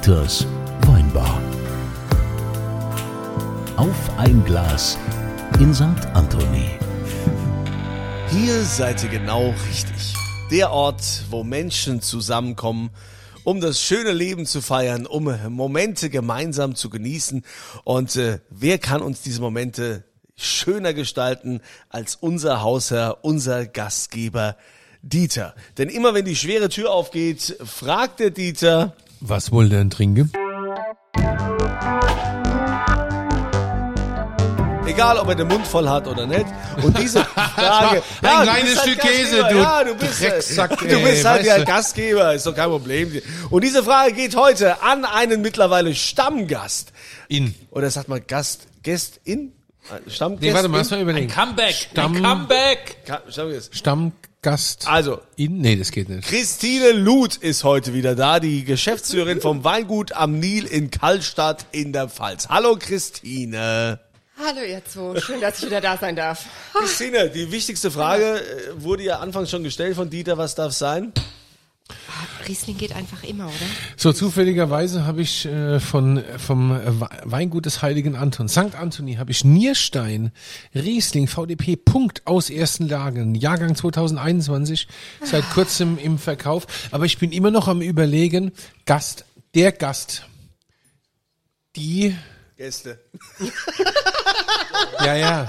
Dieters Weinbar. Auf ein Glas in St. Anthony. Hier seid ihr genau richtig. Der Ort, wo Menschen zusammenkommen, um das schöne Leben zu feiern, um Momente gemeinsam zu genießen. Und äh, wer kann uns diese Momente schöner gestalten als unser Hausherr, unser Gastgeber Dieter? Denn immer wenn die schwere Tür aufgeht, fragt der Dieter, Was wollt ihr denn trinken? egal ob er den Mund voll hat oder nicht. Und diese Frage, ein du kleines halt Stück Käse, du ja, du bist, Drecksack, du ey, bist halt ja du. Gastgeber, ist doch kein Problem. Und diese Frage geht heute an einen mittlerweile Stammgast. In. Oder sagt man Gast, Gästin? Stammgast? Nee, warte mal, lass mal überlegen. Comeback. Stamm- Ein Comeback. Stammgast. Stammgast. Also, In? Nee, das geht nicht. Christine Luth ist heute wieder da, die Geschäftsführerin vom Weingut am Nil in Kallstadt in der Pfalz. Hallo Christine. Hallo ihr zwei, schön, dass ich wieder da sein darf. Christine, die wichtigste Frage äh, wurde ja anfangs schon gestellt von Dieter, was darf sein? Riesling geht einfach immer, oder? So, zufälligerweise habe ich äh, von vom äh, Weingut des Heiligen Anton, St. Anthony, habe ich Nierstein, Riesling, VDP, Punkt aus ersten Lagen, Jahrgang 2021, seit kurzem im Verkauf. Aber ich bin immer noch am überlegen, Gast, der Gast, die, Gäste. ja, ja.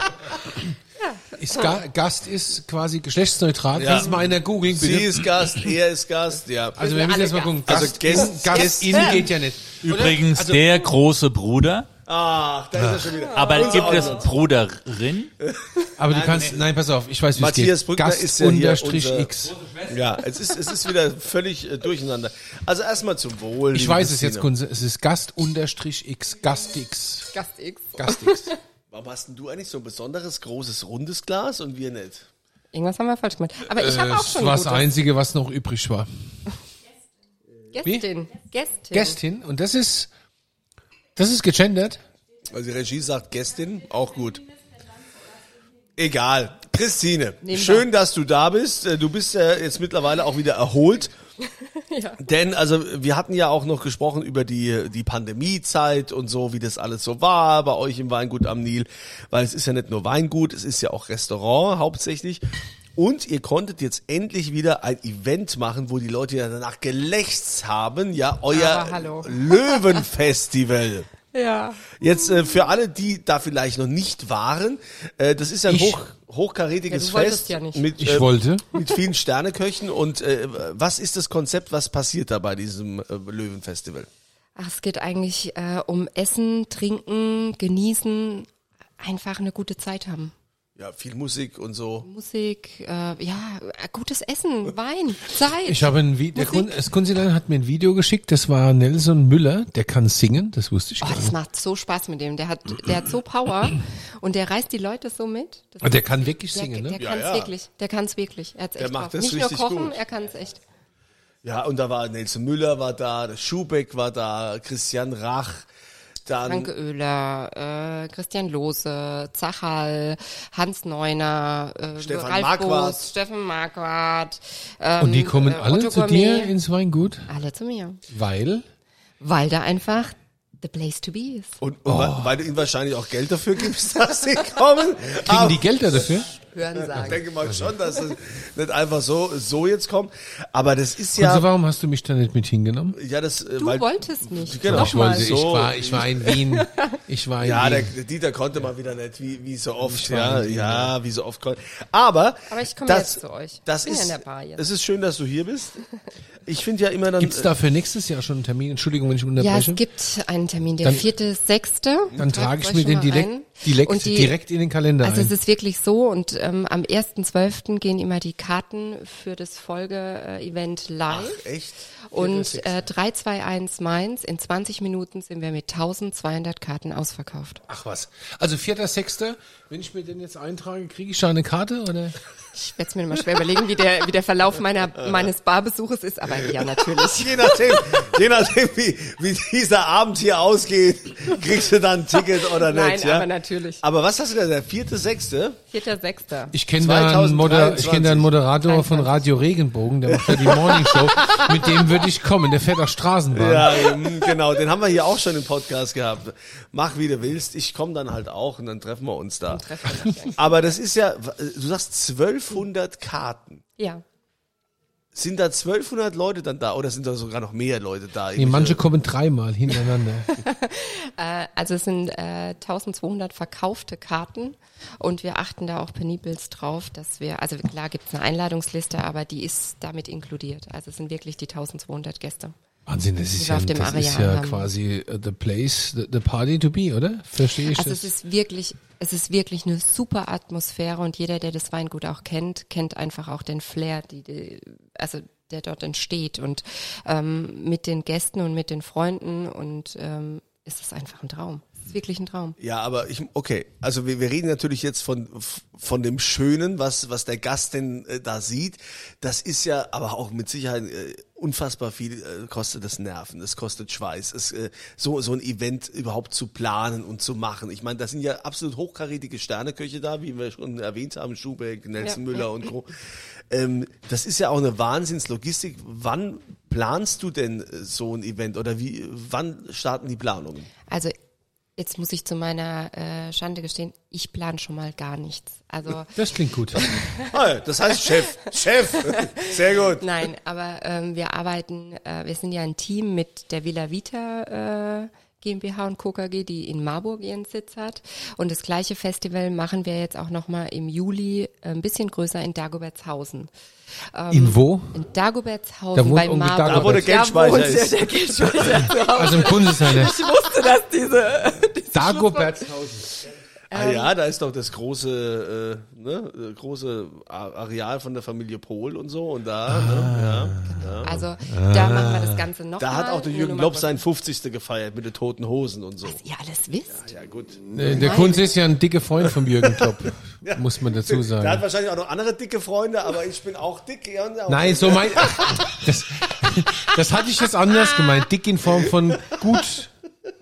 Ist Ga Gast ist quasi geschlechtsneutral. Ja. Kannst du mal einer googeln, Sie bitte? ist Gast, er ist Gast, ja. Also wir müssen jetzt mal Gast. gucken. Also Gast, Gäst- Gast, Gäste. in geht ja nicht. Übrigens Also- der große Bruder. Ach, da ist er schon wieder. Aber Unser gibt es. Bruderin? Aber du kannst, nein, pass auf, ich weiß, wie Matthias es geht. Brückner Gast ist ja hier unterstrich unser- X. Ja, es ist, es ist wieder völlig äh, durcheinander. Also erstmal zum Wohl. Ich weiß es jetzt, Kunze. Es ist Gast unterstrich X. Gast X. Gast X. Gast X. Warum hast denn du eigentlich so ein besonderes, großes, rundes Glas und wir nicht? Irgendwas haben wir falsch gemacht. Aber ich habe auch Das schon war ein das. Einzige, was noch übrig war. Gästin. Gästin. Gästin. Und das ist, das ist gegendert. Also die Regie sagt Gästin, auch gut. Egal. Christine, Nehmen schön, dass du da bist. Äh, Du bist ja jetzt mittlerweile auch wieder erholt. Ja. Denn, also, wir hatten ja auch noch gesprochen über die, die Pandemiezeit und so, wie das alles so war bei euch im Weingut am Nil. Weil es ist ja nicht nur Weingut, es ist ja auch Restaurant hauptsächlich. Und ihr konntet jetzt endlich wieder ein Event machen, wo die Leute ja danach gelächzt haben, ja, euer hallo. Löwenfestival. Ja. Jetzt äh, für alle, die da vielleicht noch nicht waren, äh, das ist ja ein Ich. hoch, hochkarätiges Ja, du wolltest Fest ja nicht. mit Ich äh, wollte. mit vielen Sterneköchen und äh, was ist das Konzept, was passiert da bei diesem äh, Löwenfestival? Ach, es geht eigentlich äh, um Essen, Trinken, Genießen, einfach eine gute Zeit haben. Ja, viel Musik und so. Musik, äh, ja, gutes Essen, Wein, Zeit. Ich habe ein Video, der. Kun, das Kunzilein hat mir ein Video geschickt, das war Nelson Müller, der kann singen, das wusste ich Oh, gar das nicht. macht so Spaß mit dem. Der hat, der hat so Power und der reißt die Leute so mit. Das Aber Der kann wirklich der, singen, der ne? Ja, kann's ja. wirklich. Der kann's wirklich. Er hat's Der echt macht drauf. das Nicht nur kochen, gut. er kann's echt. Ja, und da war Nelson Müller war da, der Schubeck war da, Christian Rach, dann Frank Oehler, äh, Christian Lose, Zachal, Hans Neuner, äh, Stefan Ralf Marquardt. Boos, Steffen Marquardt. Ähm, Und die kommen äh, alle Otto zu Gourmet. dir ins Weingut, Alle zu mir. weil Weil da einfach the place to be ist. und, und weil, weil du ihnen wahrscheinlich auch Geld dafür gibst, dass sie kommen. kriegen die Gelder dafür? Hören Ich sagen. denke mal schon, dass es nicht einfach so so jetzt kommt, aber das ist Ja. ja Also warum hast du mich da nicht mit hingenommen? ja das äh, Du weil, wolltest nicht. Genau. Ich wollte, ich So, war, ich war in Wien. Ich war in Ja, der, Wien. der Dieter konnte mal wieder nicht, wie, wie so oft, ja, ja, wie so oft konnte. Aber, Aber ich komme das, jetzt zu euch. Das ja ist, in der Bar jetzt. es ist schön, dass du hier bist. Ich finde ja immer dann, Gibt's da für nächstes Jahr schon einen Termin? Entschuldigung, wenn ich Ja, unterbreche. es gibt einen Termin, der Dann- vierte, sechste. Dann trage ich mir den direkt, direkt, Und die- direkt in den Kalender Also ein. es ist wirklich so und ähm, am 1.12. gehen immer die Karten für das Folge-Event live. Ach, echt? Und äh, 321 Mainz, in 20 Minuten sind wir mit 1200 Karten ausverkauft. Ach was. Also vierter, sechster, wenn ich mir den jetzt eintrage, kriege ich da eine Karte oder? Ich werde es mir mal schwer überlegen, wie der, wie der Verlauf meiner, meines Barbesuches ist, aber ja, natürlich. Je nachdem, je nachdem wie, wie dieser Abend hier ausgeht, kriegst du dann ein Ticket oder Nein, nicht, ja? aber natürlich. Natürlich. Aber was hast du gesagt, der vierte, sechste? Vierter, sechster. Ich kenne da, einen Moder- 2023. ich kenn da einen Moderator von 23. Radio Regenbogen, der macht ja die Morning Show. Mit dem würde ich kommen. Der fährt auch Straßenbahn. Ja, genau, den haben wir hier auch schon im Podcast gehabt. Mach wie du willst, ich komme dann halt auch und dann treffen wir uns da. Wir. Aber das ist ja, du sagst 1200 Karten. Ja. Sind da 1200 Leute dann da oder sind da sogar noch mehr Leute da? Nee, manche kommen dreimal hintereinander. Äh, also es sind äh, 1200 verkaufte Karten und wir achten da auch penibelst drauf, dass wir, also klar gibt es eine Einladungsliste, aber die ist damit inkludiert. Also es sind wirklich die 1200 Gäste. Wahnsinn, das ist ja, das ist ja haben. quasi uh, the place, the, the party to be, oder? Verstehe ich Also das? es ist wirklich, es ist wirklich eine super Atmosphäre und jeder, der das Weingut auch kennt, kennt einfach auch den Flair, die, die also der dort entsteht und ähm, mit den Gästen und mit den Freunden und ähm, ist es einfach ein Traum. Es ist wirklich ein Traum. Ja, aber ich, okay, also wir, wir reden natürlich jetzt von, von dem Schönen, was, was der Gast denn äh, da sieht. Das ist ja aber auch mit Sicherheit äh, unfassbar viel, äh, kostet das Nerven, es kostet Schweiß, es, äh, so, so ein Event überhaupt zu planen und zu machen. Ich meine, da sind ja absolut hochkarätige Sterneköche da, wie wir schon erwähnt haben, Schubeck, Nelson Ja, Müller und Co. Ähm, das ist ja auch eine Wahnsinnslogistik. Wann planst du denn äh, so ein Event oder wie, wann starten die Planungen? Also jetzt muss ich zu meiner äh, Schande gestehen, ich plane schon mal gar nichts. Also das klingt gut. Das heißt Chef. Chef. Sehr gut. Nein, aber ähm, wir arbeiten, äh, wir sind ja ein Team mit der Villa Vita äh, GmbH und Co. KG, die in Marburg ihren Sitz hat. Und das gleiche Festival machen wir jetzt auch nochmal im Juli äh, ein bisschen größer in Dagobertshausen. In wo? In Dagobertshausen Da bei Marburg. Dagobert. Da, wo der Geldspeicher wohnt ist. Der, der Geldspeicher. Also im Kunsthalle. Ich wusste, dass diese Dagobertshausen. Ah ja, da ist doch das große, äh, ne, äh, große Areal von der Familie Pohl und so und da, ne, ja, ja. Also da machen wir das Ganze noch Da hat mal. auch der Jürgen kurz- seinen 50. gefeiert mit den toten Hosen und so. Was ihr alles wisst? Ja gut. Äh, Der Kunz ist ja ein dicker Freund von Jürgen Klopp, muss man dazu Der hat sagen. wahrscheinlich auch noch andere dicke Freunde, aber ich bin auch dick. Ja, und auch Nein, so mein, das, das hatte ich jetzt anders gemeint. Dick in Form von gut,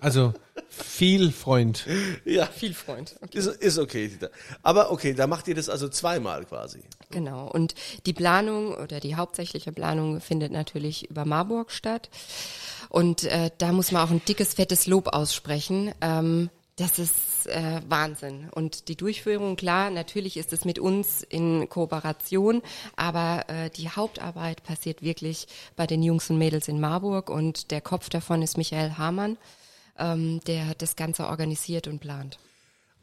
also viel Freund. Ja, Viel Freund. Okay. ist, ist okay. Dieter. Aber okay, da macht ihr das also zweimal quasi. Genau. Und die Planung oder die hauptsächliche Planung findet natürlich über Marburg statt. Und äh, da muss man auch ein dickes, fettes Lob aussprechen. Ähm, das ist äh, Wahnsinn. Und die Durchführung, klar, natürlich ist es mit uns in Kooperation, aber äh, die Hauptarbeit passiert wirklich bei den Jungs und Mädels in Marburg und der Kopf davon ist Michael Hamann, ähm, der das Ganze organisiert und plant.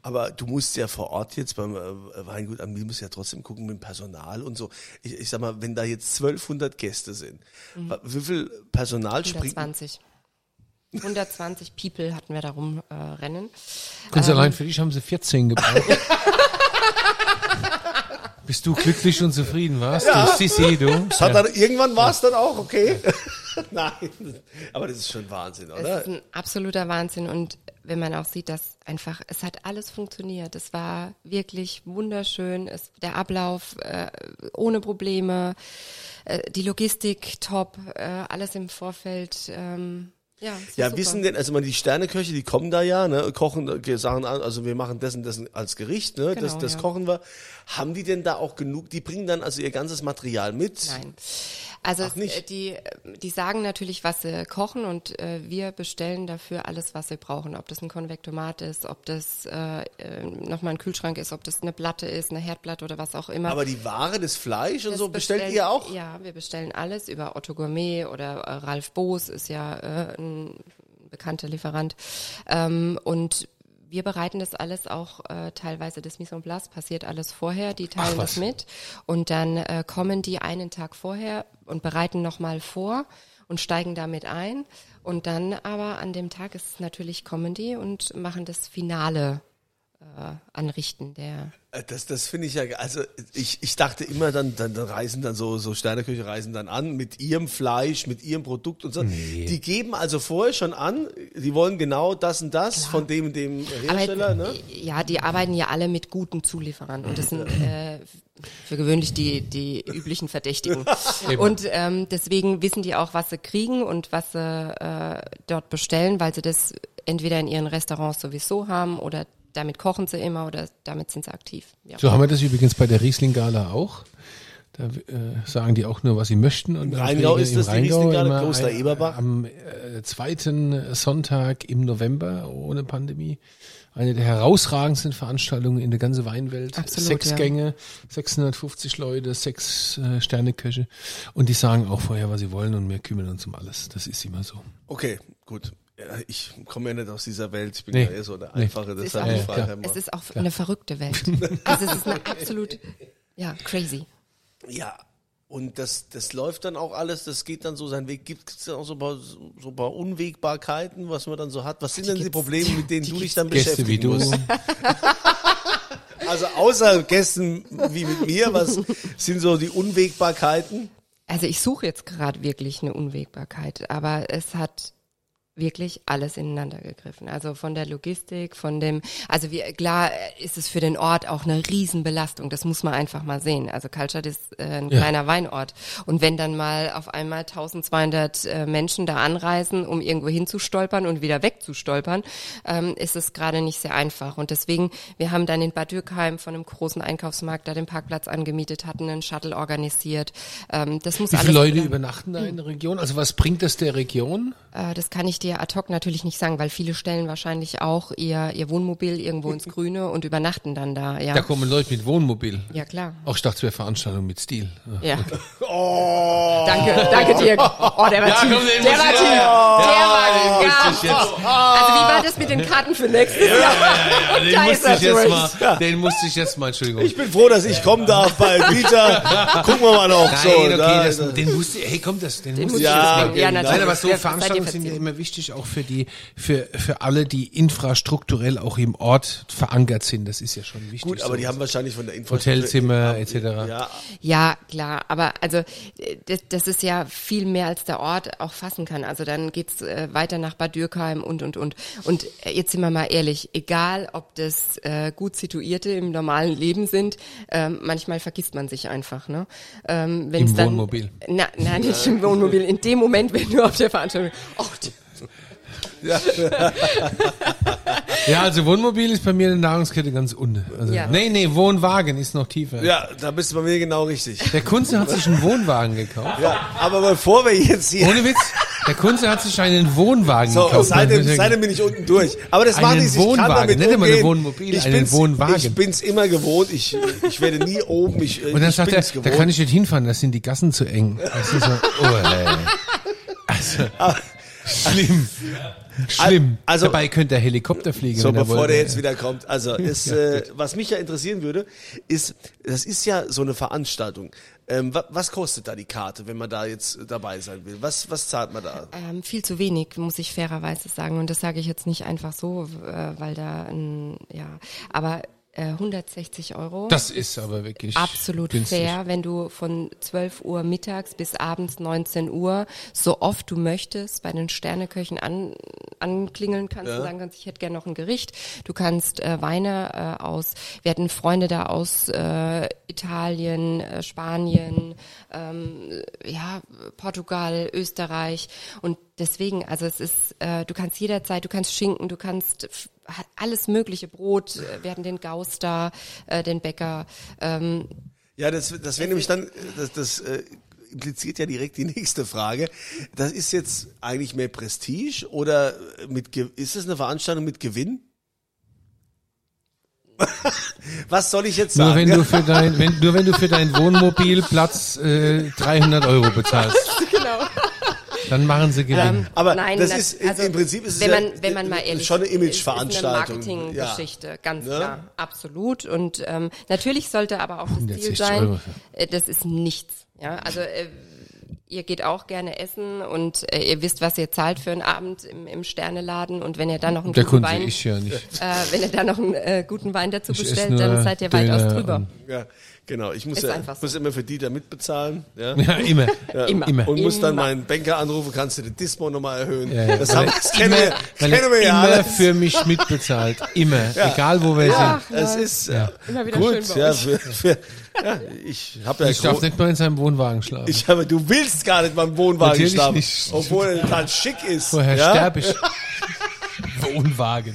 Aber du musst ja vor Ort jetzt beim äh, Weingut am Miel musst ja trotzdem gucken mit dem Personal und so. Ich, ich sag mal, wenn da jetzt 1200 Gäste sind, wa- wie viel Personal springt? 120. 120 People hatten wir darum äh, rennen. Kunz allein für dich haben sie 14 gebraucht. Bist du glücklich und zufrieden, warst du? Sissi, du? Hat dann, irgendwann war es dann auch okay. Nein, aber das ist schon Wahnsinn, oder? ist ein absoluter Wahnsinn und wenn man auch sieht, dass einfach, es hat alles funktioniert. Es war wirklich wunderschön. Es, der Ablauf äh, ohne Probleme, äh, die Logistik top, äh, alles im Vorfeld. Ähm, ja, Ja, wissen denn, also mal die Sterneköche, die kommen da ja, ne, kochen, äh, sagen an, also wir machen das und das als Gericht, ne, das, Genau, das ja. kochen wir. Haben die denn da auch genug, die bringen dann also ihr ganzes Material mit? Nein. Also es, die, die sagen natürlich, was sie kochen und äh, wir bestellen dafür alles, was sie brauchen. Ob das ein Konvektomat ist, ob das äh, äh, nochmal ein Kühlschrank ist, ob das eine Platte ist, eine Herdplatte oder was auch immer. Aber die Ware, das Fleisch und Das so, bestellt bestellen- ihr auch? Ja, wir bestellen alles über Otto Gourmet oder äh, Ralf Boos ist ja äh, ein bekannter Lieferant. Ähm, und wir bereiten das alles auch äh, teilweise, das Mise en place passiert alles vorher, die teilen das mit. Und dann äh, kommen die einen Tag vorher und bereiten nochmal vor und steigen damit ein. Und dann aber an dem Tag ist es natürlich kommen die und machen das Finale anrichten der Äh, Das, das finde ich ja, also ich, ich dachte immer dann, dann, dann reisen dann so, so Sterneköche reisen dann an mit ihrem Fleisch, mit ihrem Produkt und so. Die geben also vorher schon an, die wollen genau das und das von dem und dem Hersteller, Aber, ne? äh, Ja, die arbeiten ja alle mit guten Zulieferern und das sind äh, für gewöhnlich die, die üblichen Verdächtigen. und ähm, deswegen wissen die auch, was sie kriegen und was sie äh, dort bestellen, weil sie das entweder in ihren Restaurants sowieso haben oder damit kochen sie immer oder damit sind sie aktiv. Ja. So haben wir das übrigens bei der Riesling-Gala auch. Da äh, sagen die auch nur, was sie möchten. Und dann Rheingau ist im das die Rheingau Riesling-Gala, immer Kloster ein- Eberbach? Am äh, zweiten Sonntag im November ohne Pandemie. Eine der herausragendsten Veranstaltungen in der ganzen Weinwelt. Absolut, sechs ja. Gänge, 650 Leute, sechs äh, Sterneköche. Und die sagen auch vorher, was sie wollen und wir kümmern uns um alles. Das ist immer so. Okay, gut. Ja, ich komme ja nicht aus dieser Welt. Ich bin Nee. ja eher so der Nee. Einfache. Ist, Deshalb die klar. immer. es ist auch eine verrückte Welt. Also es ist eine absolut, ja, crazy. Ja, und das, das läuft dann auch alles, das geht dann so seinen Weg. Gibt es dann auch so ein, paar, so ein paar Unwägbarkeiten, was man dann so hat? Was sind denn die Probleme, mit denen du dich dann Gäste wie beschäftigen du. musst? Also außer Gästen wie mit mir, was sind so die Unwägbarkeiten? Also ich suche jetzt gerade wirklich eine Unwägbarkeit, aber es hat wirklich alles ineinander gegriffen. Also von der Logistik, von dem, also wie, klar ist es für den Ort auch eine Riesenbelastung. Das muss man einfach mal sehen. Also Kaltstadt ist äh, ein Ja. kleiner Weinort. Und wenn dann mal auf einmal 1200 äh, Menschen da anreisen, um irgendwo hinzustolpern und wieder wegzustolpern, ähm, ist es gerade nicht sehr einfach. Und deswegen, wir haben dann in Bad Dürkheim von einem großen Einkaufsmarkt da den Parkplatz angemietet, hatten einen Shuttle organisiert. Ähm, das muss Wie viele Leute übernachten da in der Region? Also was bringt das der Region? äh, das kann ich dir ad hoc natürlich nicht sagen, weil viele stellen wahrscheinlich auch ihr, ihr Wohnmobil irgendwo ins Grüne und übernachten dann da. Ja, Da kommen Leute mit Wohnmobil. ja klar. Auch ich dachte, es wäre Veranstaltung mit Stil. Ja. Danke, danke Dirk. Oh, der war tief. komm, den der war tief. ja, der ja, war den ja. Also wie war das mit den Karten für nächstes Jahr? Ja, den musste ich jetzt mal, den musste ich jetzt mal, Entschuldigung. Ich bin froh, dass ich kommen darf bei Dieter. Gucken wir mal noch. Nein, so, okay, da- das, den musste hey, komm, das, den, musste muss ich Ja, jetzt mal. ja, natürlich. Nein, aber so Veranstaltungen sind ja verziehen. immer wichtig, auch für die, für, für alle, die infrastrukturell auch im Ort verankert sind. Das ist ja schon wichtig. Gut, aber die sowas. haben wahrscheinlich von der Infrastruktur... Hotelzimmer etc. Ja, Ja, klar, aber also äh, das, das ist ja viel mehr als der Ort auch fassen kann. Also dann geht's äh, weiter nach Bad Dürkheim und und und. Und äh, jetzt sind wir mal ehrlich, egal ob das äh, gut situierte im normalen Leben sind, ähm, manchmal vergisst man sich einfach. Ne? Ähm, wenn's Im dann, Wohnmobil. Na, nein, nicht im Wohnmobil. In dem Moment, wenn du auf der Veranstaltung, oh, Ja, also Wohnmobil ist bei mir in der Nahrungskette ganz unten. Also, Ja. Nee, nee, Wohnwagen ist noch tiefer. ja, da bist du bei mir genau richtig. Der Kunze hat sich einen Wohnwagen gekauft. Ja, aber bevor wir jetzt hier... Ohne Witz, der Kunze hat sich einen Wohnwagen So, gekauft. seitdem, seitdem bin ich unten durch. Aber das Einen macht nichts, ich kann Wohnwagen, damit nicht immer umgehen. ein Wohnmobil, ich einen bin's, Wohnwagen. Ich bin's immer gewohnt. Ich, ich werde nie oben. Ich, Und dann ich sagt er, bin's da gewohnt. kann ich nicht hinfahren, da sind die Gassen zu eng. Das ist so, oh, ey. Also, schlimm. Schlimm. Also- Dabei könnte der Helikopter fliegen. So, wenn bevor wollte. der jetzt wieder kommt. Also, ist, äh, was mich ja interessieren würde, ist, das ist ja so eine Veranstaltung. Ähm, wa, was kostet da die Karte, wenn man da jetzt dabei sein will? Was, was zahlt man da? Ähm, viel zu wenig, muss ich fairerweise sagen. Und das sage ich jetzt nicht einfach so, äh, weil da ein, ja, aber 160 Euro. Das ist aber wirklich Absolut günstig. fair, wenn du von 12 Uhr mittags bis abends 19 Uhr so oft du möchtest bei den Sterneköchen an, anklingeln kannst und sagen kannst, ich hätte gerne noch ein Gericht. Du kannst äh, Weine äh, aus, wir hatten Freunde da aus äh, Italien, äh, Spanien, ähm, ja, Portugal, Österreich und deswegen, also es ist, äh, du kannst jederzeit, du kannst Schinken, du kannst alles mögliche Brot, äh, wir hatten den Gaus da, äh, den Bäcker, ähm, Ja, das, das wäre nämlich dann, das, das äh, impliziert ja direkt die nächste Frage. Das ist jetzt eigentlich mehr Prestige oder mit, Ge- ist es eine Veranstaltung mit Gewinn? Was soll ich jetzt Nur sagen? wenn du für dein, wenn, nur wenn du für dein Wohnmobil Platz äh, 300 Euro bezahlst. Genau. Dann machen sie Gewinn. Aber Nein, das na- ist im- also, im Prinzip ist es wenn ja man, wenn man mal ehrlich schon eine ist, ist Imageveranstaltung. eine Marketinggeschichte, ganz Ne? klar, absolut. Und ähm, natürlich sollte aber auch das Ziel 160 sein, Euro. äh, das ist nichts. Ja, also äh, ihr geht auch gerne essen und äh, ihr wisst, was ihr zahlt für einen Abend im, im Sterneladen und wenn ihr dann noch einen Der guten Kunde, Wein, ich ja nicht. äh, wenn ihr dann noch einen äh, guten Wein dazu Ich bestellt, dann seid ihr weitaus drüber. Ja, genau. Ich muss, Ist ja, so. muss immer für Dieter mitbezahlen. Ja. Ja, immer. Immer. Immer. Und muss dann Immer. meinen Banker anrufen, kannst du den Dismo nochmal erhöhen. Ja, ja. Das, haben, das kennen wir, weil er kennen wir ja immer alles. für mich mitbezahlt. Immer. Egal wo wir ja, sind. es ist ja. Immer wieder gut. schön bei ja, euch. für, für, ja, ich habe ja Ich darf nicht mal in seinem Wohnwagen schlafen. ich habe, du willst gar nicht beim Wohnwagen Natürlich schlafen, nicht. obwohl er total schick ist. Vorher ja? sterbe ich. Wohnwagen.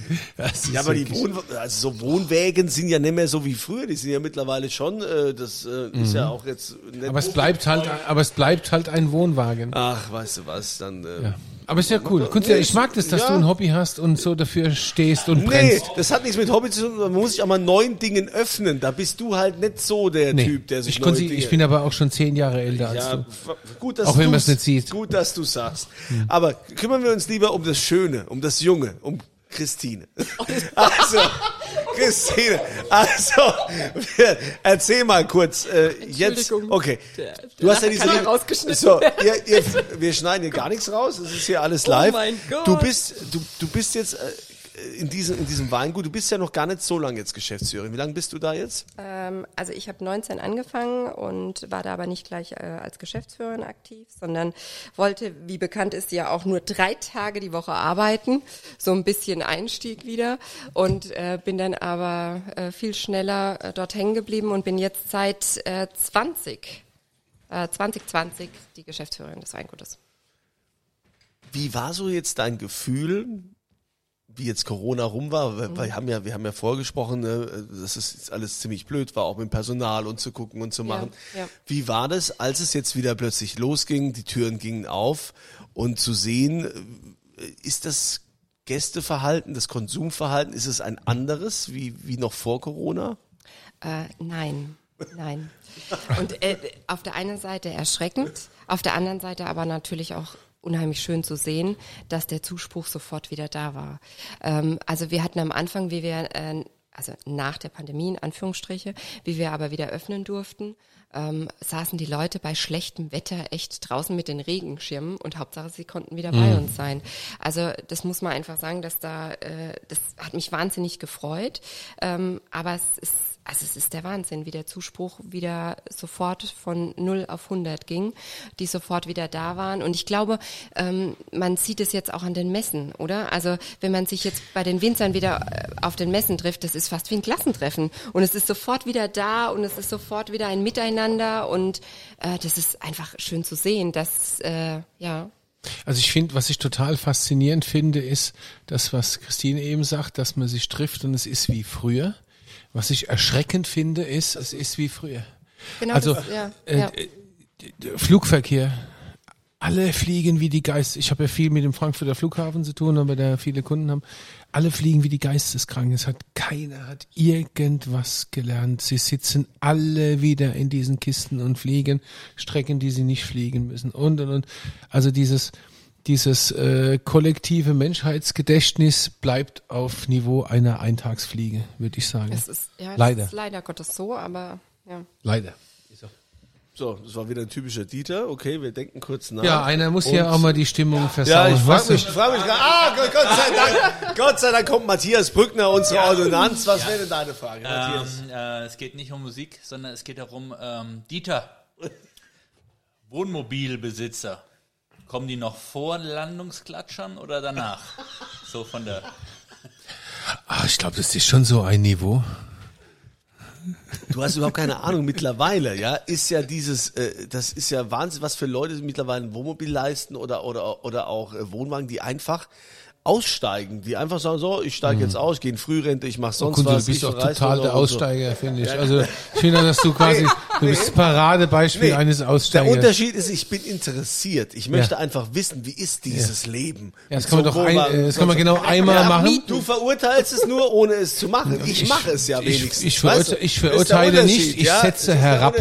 Ja, aber die Wohn also so Wohnwägen sind ja nicht mehr so wie früher. Die sind ja mittlerweile schon, äh, das äh, ist ja auch jetzt. Mhm. aber es bleibt halt, aber es bleibt halt ein Wohnwagen. Ach, weißt du was, dann. Äh, Ja. Aber ist ja cool. Kunst, ja, ich mag das, dass Ja. du ein Hobby hast und so dafür stehst und Nee, brennst. das hat nichts mit Hobby zu tun. Man muss sich auch mal neuen Dingen öffnen. Da bist du halt nicht so der Nee. Typ, der sich ich, neue Dinge ich bin aber auch schon zehn Jahre älter als Ja, du. f- gut, dass Auch wenn du's- man's nicht sieht. Hm. Gut, dass du sagst. Aber kümmern wir uns lieber um das Schöne, um das Junge, um Christine. Also, Christine, also, wir, erzähl mal kurz, äh, jetzt, okay. Du hast ja diese, kann rausgeschnitten so, ihr, ihr, wir schneiden hier gar nichts raus, es ist hier alles live. Oh mein Gott. Du bist, du, du bist jetzt, äh, in diesem, in diesem Weingut, du bist ja noch gar nicht so lange jetzt Geschäftsführerin. Wie lange bist du da jetzt? Ähm, also ich habe 19 angefangen und war da aber nicht gleich äh, als Geschäftsführerin aktiv, sondern wollte, wie bekannt ist, ja auch nur drei Tage die Woche arbeiten, so ein bisschen Einstieg wieder und äh, bin dann aber äh, viel schneller äh, dort hängen geblieben und bin jetzt seit äh, 20, äh, 2020 die Geschäftsführerin des Weingutes. Wie war so jetzt dein Gefühl, wie jetzt Corona rum war? Weil wir haben ja, wir haben ja vorgesprochen, ne, dass es jetzt alles ziemlich blöd war, auch mit dem Personal und zu gucken und zu machen. ja. Wie war das, als es jetzt wieder plötzlich losging, die Türen gingen auf und zu sehen, äh, ist das Gästeverhalten, das Konsumverhalten, ist es ein anderes wie, wie noch vor Corona? Äh, nein, nein. Und äh, auf der einen Seite erschreckend, auf der anderen Seite aber natürlich auch unheimlich schön zu sehen, dass der Zuspruch sofort wieder da war. Ähm, also wir hatten am Anfang, wie wir, äh, also nach der Pandemie in Anführungsstriche, wie wir aber wieder öffnen durften, ähm, saßen die Leute bei schlechtem Wetter echt draußen mit den Regenschirmen und Hauptsache sie konnten wieder bei uns sein. Also das muss man einfach sagen, dass da, äh, das hat mich wahnsinnig gefreut, ähm, aber es ist also es ist der Wahnsinn, wie der Zuspruch wieder sofort von 0 auf 100 ging, die sofort wieder da waren. Und ich glaube, ähm, man sieht es jetzt auch an den Messen, oder? Also wenn man sich jetzt bei den Winzern wieder äh, auf den Messen trifft, das ist fast wie ein Klassentreffen. Und es ist sofort wieder da und es ist sofort wieder ein Miteinander. Und äh, das ist einfach schön zu sehen, dass, äh, ja, Also ich finde, was ich total faszinierend finde, ist das, was Christine eben sagt, dass man sich trifft und es ist wie früher. Was ich erschreckend finde, ist, es ist wie früher. genau Also das, ja, äh, ja. Flugverkehr. Alle fliegen wie die Geist. Ich habe ja viel mit dem Frankfurter Flughafen zu tun, aber da viele Kunden haben. Alle fliegen wie die Geisteskranken. Es hat keiner hat irgendwas gelernt. Sie sitzen alle wieder in diesen Kisten und fliegen Strecken, die sie nicht fliegen müssen und und und. Also dieses dieses äh, kollektive Menschheitsgedächtnis bleibt auf Niveau einer Eintagsfliege, würde ich sagen. Es ist, ja, Leider. Es ist leider Gottes so, aber ja. Leider. So, das war wieder ein typischer Dieter. Okay, wir denken kurz nach. Ja, einer muss hier auch mal die Stimmung Ja, versauen. ich frage mich, frag mich gerade. Ah, Gott, Gott sei Dank. Gott sei Dank kommt Matthias Brückner, unsere Ordonnanz. Was wäre denn deine Frage, Matthias? Ähm, äh, es geht nicht um Musik, sondern es geht darum, ähm, Dieter, Wohnmobilbesitzer, kommen die noch vor Landungsklatschern oder danach? So von der. Ah, ich glaube, das ist schon so ein Niveau. Du hast überhaupt keine Ahnung. Mittlerweile, ja, ist ja dieses, äh, das ist ja Wahnsinn, was für Leute mittlerweile ein Wohnmobil leisten oder oder oder auch äh, Wohnwagen, die einfach aussteigen, die einfach sagen, so, ich steige jetzt aus, gehe in Frührente, ich mache sonst Kunde, was. du bist ich verreise total der und so. Aussteiger, finde ich. Also ich finde, dass du quasi, du bist das Paradebeispiel Nee, eines Der Aussteigers. Unterschied ist, ich bin interessiert. Ich möchte Ja. einfach wissen, wie ist dieses Leben? Ja, das kann man so doch ein, äh, das kann man genau einmal machen. Du verurteilst es nur, ohne es zu machen. Ich, mache es ja ich- wenigstens. ich weißt verurte- du? ich der verurteile nicht, ich ja? setze der herab.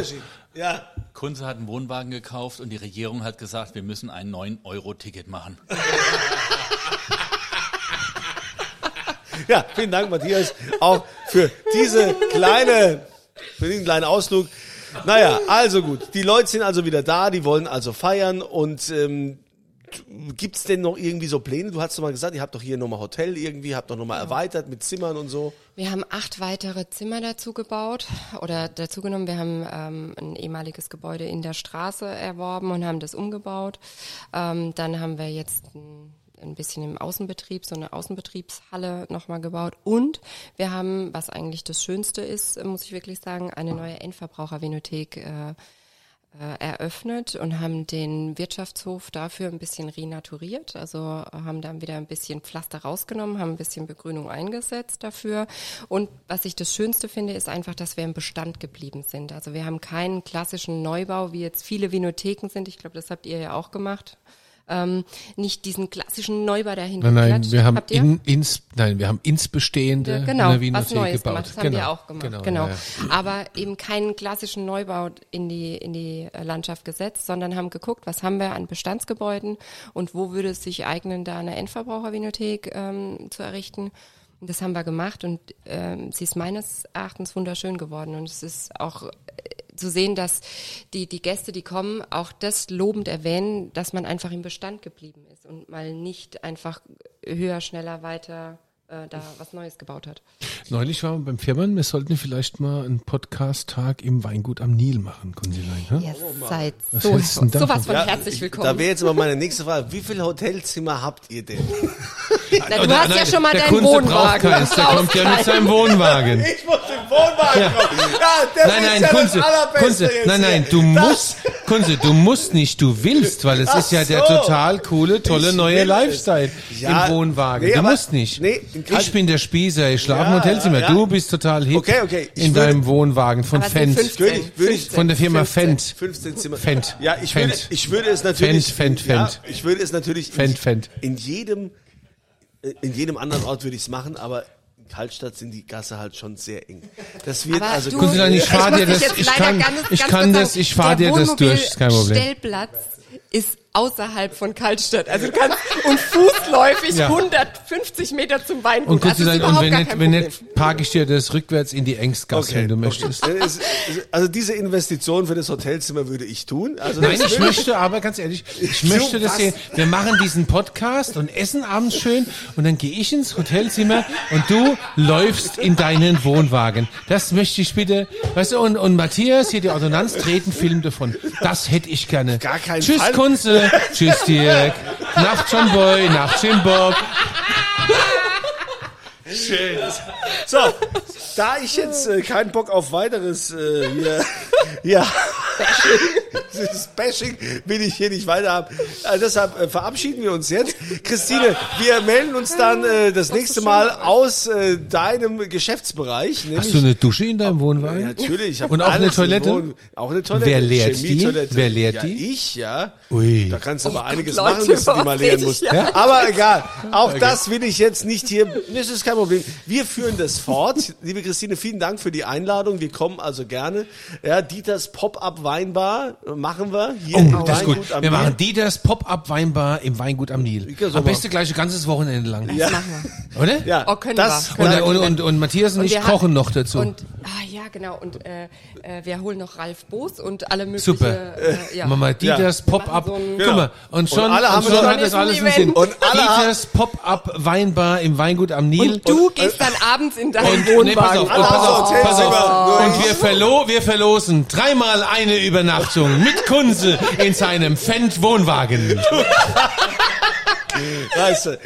Ja. Kunze hat einen Wohnwagen gekauft und die Regierung hat gesagt, wir müssen ein 9-Euro-Ticket machen. ja, vielen Dank, Matthias, auch für diese kleine, für diesen kleinen Ausflug. Naja, also gut. Die Leute sind also wieder da, die wollen also feiern und ähm, gibt's denn noch irgendwie so Pläne? Du hast doch mal gesagt, ihr habt doch hier nochmal Hotel irgendwie, habt doch nochmal erweitert mit Zimmern und so. Wir haben acht weitere Zimmer dazu gebaut oder dazu genommen. Wir haben ähm, ein ehemaliges Gebäude in der Straße erworben und haben das umgebaut. Ähm, dann haben wir jetzt ein, ein bisschen im Außenbetrieb, so eine Außenbetriebshalle nochmal gebaut. Und wir haben, was eigentlich das Schönste ist, muss ich wirklich sagen, eine neue Endverbrauchervenothek äh, äh, eröffnet und haben den Wirtschaftshof dafür ein bisschen renaturiert. Also haben dann wieder ein bisschen Pflaster rausgenommen, haben ein bisschen Begrünung eingesetzt dafür. Und was ich das Schönste finde, ist einfach, dass wir im Bestand geblieben sind. Also wir haben keinen klassischen Neubau, wie jetzt viele Vinotheken sind. Ich glaube, das habt ihr ja auch gemacht. Ähm, nicht diesen klassischen Neubau dahinter. Nein, nein, wir haben in, ins, nein, wir haben ins Bestehende Ja, genau, eine was Winothek Neues gebaut. gemacht. Das haben genau, wir auch gemacht. Genau. ja, ja. Aber eben keinen klassischen Neubau in die, in die äh, Landschaft gesetzt, sondern haben geguckt, was haben wir an Bestandsgebäuden und wo würde es sich eignen, da eine Endverbrauchervinothek ähm, zu errichten. Das haben wir gemacht und ähm, sie ist meines Erachtens wunderschön geworden. Und es ist auch zu sehen, dass die, die Gäste, die kommen, auch das lobend erwähnen, dass man einfach im Bestand geblieben ist und mal nicht einfach höher, schneller, weiter äh, da was Neues gebaut hat. Neulich waren wir beim Firmen, wir sollten vielleicht mal einen Podcast-Tag im Weingut am Nil machen, Kunzilein. Ne? Ihr seid Was so, hältst du denn davon? sowas von Ja, herzlich ich- willkommen. Da wäre jetzt aber meine nächste Frage. Wie viele Hotelzimmer habt ihr denn? Na, du Oder- hast ja schon mal der deinen Kunze braucht Wohnwagen. keins, der kommt ja mit seinem Wohnwagen. Ich muss im Wohnwagen kommen. Ja, das Nein, ist nein, ja Kunze, das Allerbeste Kunze, nein, nein, du Das- musst, Kunze, du musst nicht, du willst, weil es Ach ist ja der so. total coole, tolle Ich neue. Lifestyle Ja, im Wohnwagen. nee, du aber- musst nicht. nee, in Kalt- ich bin der Spießer, ich schlafe im Ja, Hotelzimmer. ja, ja. Du bist total hip Okay, okay, ich in würde- deinem Wohnwagen von Fendt. 15. Würde ich- würde ich- 15. Von der Firma 15. Fendt. 15 Zimmer. Fendt. Ja, ich Fendt. würde, ich würde es natürlich. Fendt, Fendt, ja, Fendt. Ich würde es natürlich. in- Fendt, Fendt. In jedem, äh, in jedem anderen Ort würde ich es machen, aber in Kaltstadt sind die Gasse halt schon sehr eng. Das wird Aber also. du, Kunze, ich fahr muss dir das- ich kann- ganz, ich ganz kann das- ich fahr der dir das durch, ist kein Problem. Stellplatz ist außerhalb von Kaltstadt. Also du kannst und fußläufig Ja. 150 Meter zum Weingut. Und also Kunze, das ist und überhaupt wenn gar nicht, kein wenn nicht, parke ich dir das rückwärts in die Engstgasse, wenn du möchtest. Es- Also diese Investition für das Hotelzimmer würde ich tun. Also Nein, ich möchte aber ganz ehrlich, ich möchte das sehen. Wir machen diesen Podcast und essen abends schön und dann gehe ich ins Hotelzimmer und du läufst in deinen Wohnwagen. Das möchte ich bitte, weißt du, und, und Matthias, hier die Ordonnanz, dreht einen Film davon. Das hätte ich gerne. Gar keinen Tschüss Fall. Kunze, tschüss Dirk, Nacht John Boy, Nacht Jim Bob. So, da ich jetzt äh, keinen Bock auf weiteres äh, hier, ja, dieses Bashing will ich hier nicht weiter haben. Äh, deshalb äh, verabschieden wir uns jetzt. Christine, wir melden uns dann äh, das nächste Mal aus äh, deinem Geschäftsbereich. Nämlich, Hast du eine Dusche in deinem Ja, Wohnwagen? natürlich. Ich hab Und auch eine Toilette? Wohn- Auch eine Toilette. Wer leert die? Wer leert ja, die? Ich, ja. Ui. Da kannst du aber einiges Leute, machen, bis du die mal leeren red musst. ja? Aber egal. Auch das will ich jetzt nicht hier. Das ist kein Problem. Wir führen das fort. Liebe Christine, vielen Dank für die Einladung. Wir kommen also gerne. Ja, Dieters Pop-Up Weinbar machen wir hier Oh, im das ist gut. Wir Nil. machen Dieters Pop-Up Weinbar im Weingut am Nil. Ja, so Am besten gleich ein ganzes Wochenende lang. Ja. Oder? Ja, Oh, können das wir. Und, Ja, und, und, und Matthias und, ich wir kochen haben- noch dazu. Und, ah, ja, genau. Und äh, äh, wir holen noch Ralf Boos und alle möglichen. Super. Äh, ja. Mama Dieters Ja. Pop-Up. Wir machen so Guck mal, und schon, alle haben und schon hat das alles einen. Sinn. Und alle haben- Dieters Pop-Up Weinbar im Weingut am Nil. Und du gehst dann abends in deinen Und, nee, pass Wohnwagen. auf, pass haben auf, auf. Und wir, wir verlosen dreimal eine Übernachtung mit Kunze in seinem Fendt-Wohnwagen. Weißt du,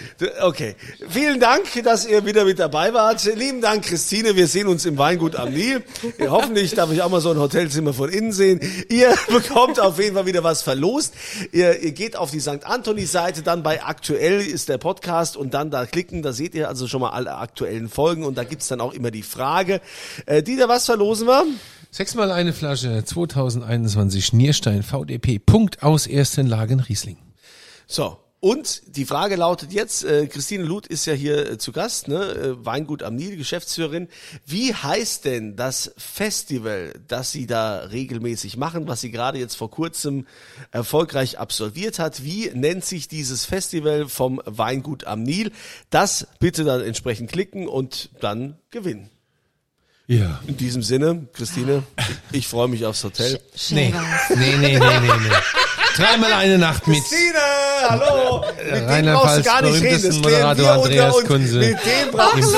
okay. Vielen Dank, dass ihr wieder mit dabei wart. Lieben Dank, Christine. Wir sehen uns im Weingut am Nil. Hoffentlich darf ich auch mal so ein Hotelzimmer von innen sehen. Ihr bekommt auf jeden Fall wieder was verlost. Ihr, ihr geht auf die St. Anthony-Seite, dann bei aktuell ist der Podcast und dann da klicken. Da seht ihr also schon mal alle aktuellen Folgen und da gibt's dann auch immer die Frage. Äh, Dieter, was verlosen wir? Sechsmal eine Flasche 2021 Nierstein VDP. Punkt aus ersten Lagen Riesling. So. Und die Frage lautet jetzt, äh, Christine Luth ist ja hier äh, zu Gast, ne? äh, Weingut am Nil, Geschäftsführerin. Wie heißt denn das Festival, das Sie da regelmäßig machen, was sie gerade jetzt vor kurzem erfolgreich absolviert hat? Wie nennt sich dieses Festival vom Weingut am Nil? Das bitte dann entsprechend klicken und dann gewinnen. Ja. In diesem Sinne, Christine, ich freue mich aufs Hotel. Nee. Schäfer. Nee, nee, nee, nee, nee. Dreimal eine Nacht mit Christine, hallo! Mit dem Rheinland-Pfalz brauchst du gar nicht reden. Das Moderator Andreas. Kunze. Mit dem brauchst im du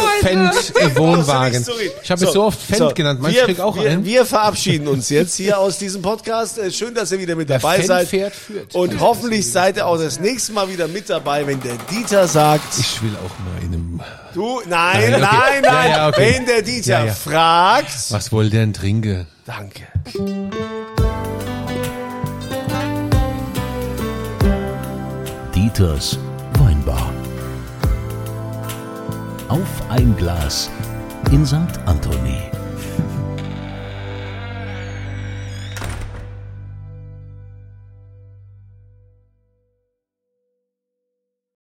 nicht zu reden. Ich habe es so oft Fendt genannt. Meinst du, wir, ich krieg auch wir, einen? wir verabschieden uns jetzt hier aus diesem Podcast. Äh, Schön, dass ihr wieder mit Wer dabei Fendt seid. fährt, führt. Und hoffentlich seid ihr auch das nächste Mal wieder mit dabei, wenn der Dieter sagt, Ich will auch mal in einem... Du, nein, nein, okay. nein. Ja, ja, okay. Wenn der Dieter ja, fragt. Was wollt ihr denn trinken? Danke. Dieters Weinbar. Auf ein Glas in St. Anthony.